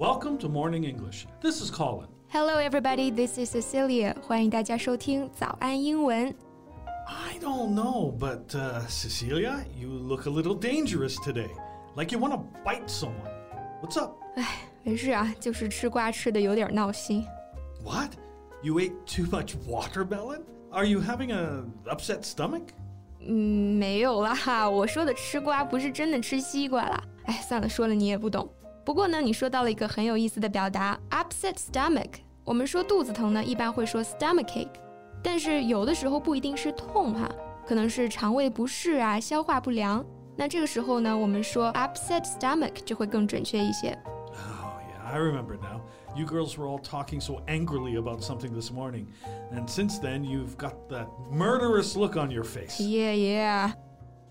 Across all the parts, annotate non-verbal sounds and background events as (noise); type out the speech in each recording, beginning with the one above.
Welcome to Morning English. This is Colin. Hello, everybody. This is Cecilia. 欢迎大家收听早安英文。 I don't know, but uh, Cecilia, you look a little dangerous today. Like you want to bite someone. What's up? (sighs) 没事啊，就是吃瓜吃的有点闹心。 What? You ate too much watermelon? Are you having a upset stomach? 嗯，没有啦，我说的吃瓜不是真的吃西瓜啦。哎，算了，说了你也不懂。 不过呢，你说到了一个很有意思的表达，upset stomach。我们说肚子疼呢，一般会说 stomachache，但是有的时候不一定是痛哈，可能是肠胃不适啊，消化不良。那这个时候呢，我们说 upset stomach 就会更准确一些。 Oh, yeah, I remember now. You girls were all talking so angrily about something this morning. And since then, you've got that murderous look on your face. Yeah, yeah.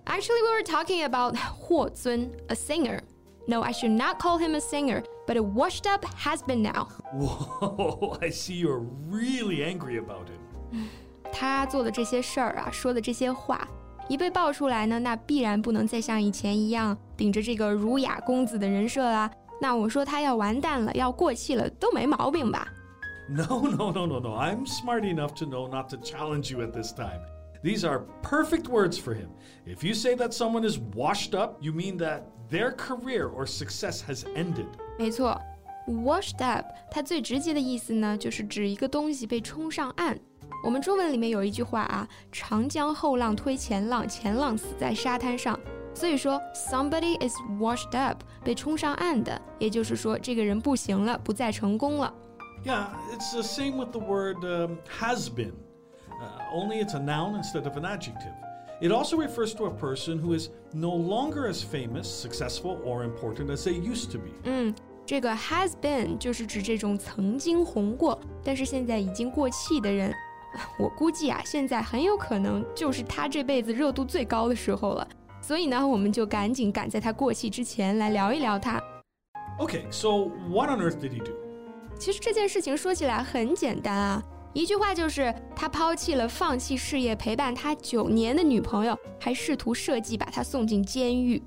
Actually, we were talking about Huo Zun, a singer. No, I should not call him a singer, but a washed up has been now. Whoa, (laughs) I see you're really angry about him. 他做的这些事儿啊，说的这些话，一被爆出来呢，那必然不能再像以前一样顶着这个儒雅公子的人设啦。那我说他要完蛋了，要过气了，都没毛病吧？ No, (laughs) no, no, no, no. I'm smart enough to know not to challenge you at this time. These are perfect words for him. If you say that someone is washed up, you mean that their career or success has ended. 没错，washed up，它最直接的意思呢，就是指一个东西被冲上岸。我们中文里面有一句话啊，“长江后浪推前浪，前浪死在沙滩上”。所以说，somebody is washed up，被冲上岸的，也就是说，这个人不行了，不再成功了。 Yeah, it's the same with the word um, has been, uh, only it's a noun instead of an adjective. It also refers to a person who is no longer as famous, successful, or important as they used to be. 嗯，这个 has been 就是指这种曾经红过，但是现在已经过气的人。我估计啊，现在很有可能就是他这辈子热度最高的时候了。所以呢，我们就赶紧赶在他过气之前来聊一聊他。 Okay, so what on earth did he do? 其实这件事情说起来很简单啊， 一句话就是他抛弃了放弃事业陪伴他九年的女朋友，还试图设计把他送进监狱。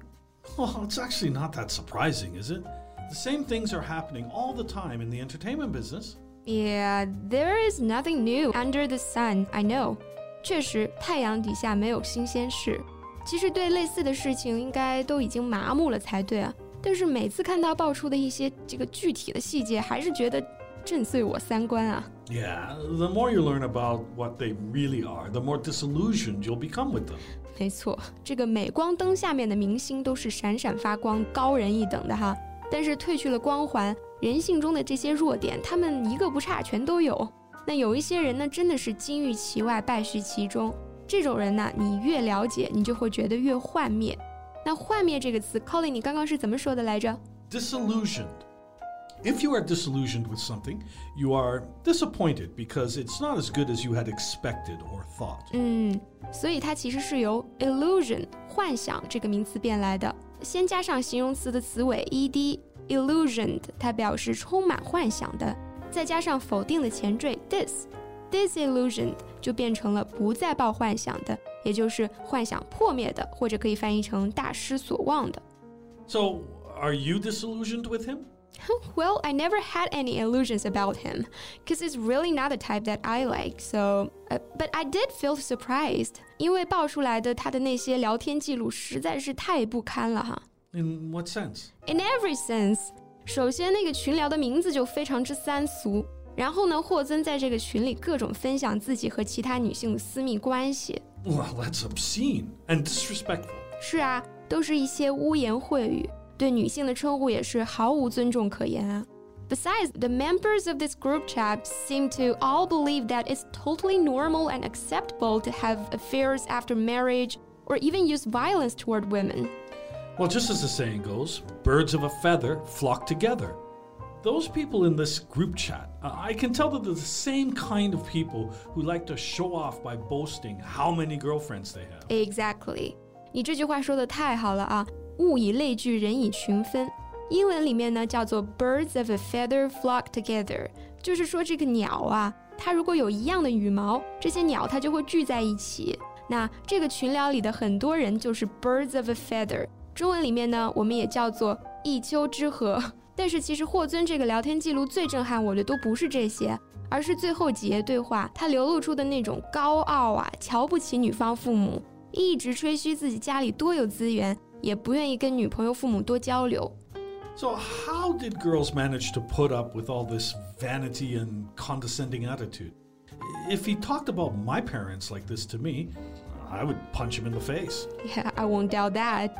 Well, it's actually not that surprising, is it? The same things are happening all the time in the entertainment business. Yeah, there is nothing new under the sun. I know. 确实，太阳底下没有新鲜事。其实对类似的事情，应该都已经麻木了才对啊。但是每次看到爆出的一些这个具体的细节，还是觉得 震碎我三观啊。 Yeah, the more you learn about what they really are, the more disillusioned you'll become with them. 没错，这个镁光灯下面的明星都是闪闪发光、高人一等的哈。但是褪去了光环，人性中的这些弱点，他们一个不差，全都有。那有一些人呢，真的是金玉其外，败絮其中。这种人呢，你越了解，你就会觉得越幻灭。那幻灭这个词，Colin，你刚刚是怎么说的来着？ Disillusioned. If you are disillusioned with something, you are disappointed because it's not as good as you had expected or thought. 嗯，所以它其实是由 illusion 幻想这个名词变来的，先加上形容词的词尾 ed illusioned，它表示充满幻想的，再加上否定的前缀 dis disillusioned 就变成了不再抱幻想的，也就是幻想破灭的，或者可以翻译成大失所望的。 So, are you disillusioned with him? (laughs) Well, I never had any illusions about him, because it's really not the type that I like. So, uh, but I did feel surprised，因为爆出来的他的那些聊天记录实在是太不堪了哈。 In what sense? In every sense，首先那个群聊的名字就非常之三俗，然后呢，霍尊在这个群里各种分享自己和其他女性的私密关系， Well, that's obscene and disrespectful. 是啊，都是一些污言秽语， 对女性的称呼也是毫无尊重可言啊。Besides, the members of this group chat seem to all believe that it's totally normal and acceptable to have affairs after marriage or even use violence toward women. Well, just as the saying goes, birds of a feather flock together. Those people in this group chat, uh, I can tell that they're the same kind of people who like to show off by boasting how many girlfriends they have. Exactly，你这句话说的太好了啊！ 物以类聚，人以群分。英文里面呢叫做 birds of a feather flock together，就是说这个鸟啊，它如果有一样的羽毛，这些鸟它就会聚在一起。那这个群聊里的很多人就是 birds of a feather，中文里面呢我们也叫做一丘之貉。(laughs) 但是其实霍尊这个聊天记录最震撼我的都不是这些，而是最后几页对话，他流露出的那种高傲啊，瞧不起女方父母，一直吹嘘自己家里多有资源，也不愿意跟女朋友父母多交流。So, how did girls manage to put up with all this vanity and condescending attitude? If he talked about my parents like this to me, I would punch him in the face. Yeah, I won't doubt that.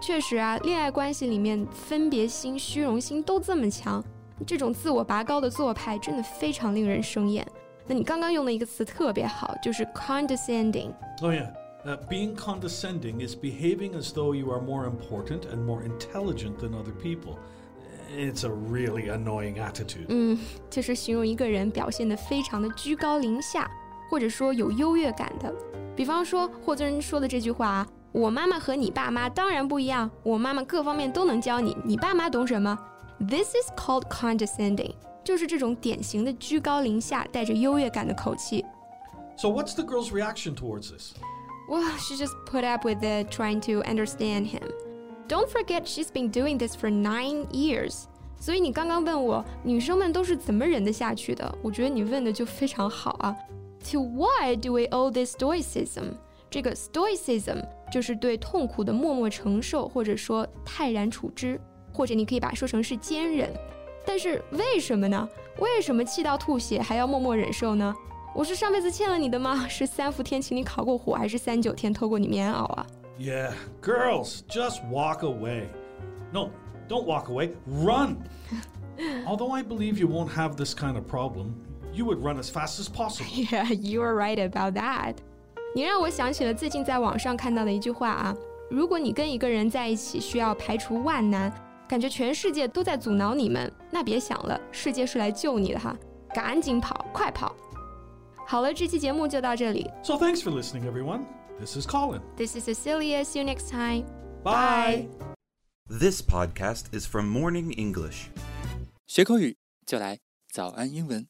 确实啊，恋爱关系里面分别心、虚荣心都这么强，这种自我拔高的做派真的非常令人生厌。那你刚刚用的一个词特别好，就是 condescending。Oh yeah. Uh, being condescending is behaving as though you are more important and more intelligent than other people. It's a really annoying attitude. 嗯，就是形容一个人表现得非常的居高临下，或者说有优越感的。比方说霍尊说的这句话啊，我妈妈和你爸妈当然不一样，我妈妈各方面都能教你，你爸妈懂什么？This is called condescending，就是这种典型的居高临下、带着优越感的口气。So what's the girl's reaction towards this? Well, she just put up with it, trying to understand him. Don't forget, she's been doing this for nine years. 所以你刚刚问我，女生们都是怎么忍得下去的？我觉得你问的就非常好啊。To what do we owe this stoicism？这个 stoicism 就是对痛苦的默默承受，或者说泰然处之，或者你可以把它说成是坚忍。但是为什么呢？为什么气到吐血还要默默忍受呢？ 我是上辈子欠了你的吗？是三伏天请你烤过火，还是三九天偷过你棉袄啊？Yeah, girls, just walk away. No, don't walk away. Run. Although I believe you won't have this kind of problem, you would run as fast as possible. Yeah, you are right about that. 你让我想起了最近在网上看到的一句话啊：如果你跟一个人在一起需要排除万难，感觉全世界都在阻挠你们，那别想了，世界是来救你的哈！赶紧跑，快跑！好了，这期节目就到这里。So thanks for listening, everyone. This is Colin. This is Cecilia. See you next time. Bye. This podcast is from Morning English. 学口语就来早安英文。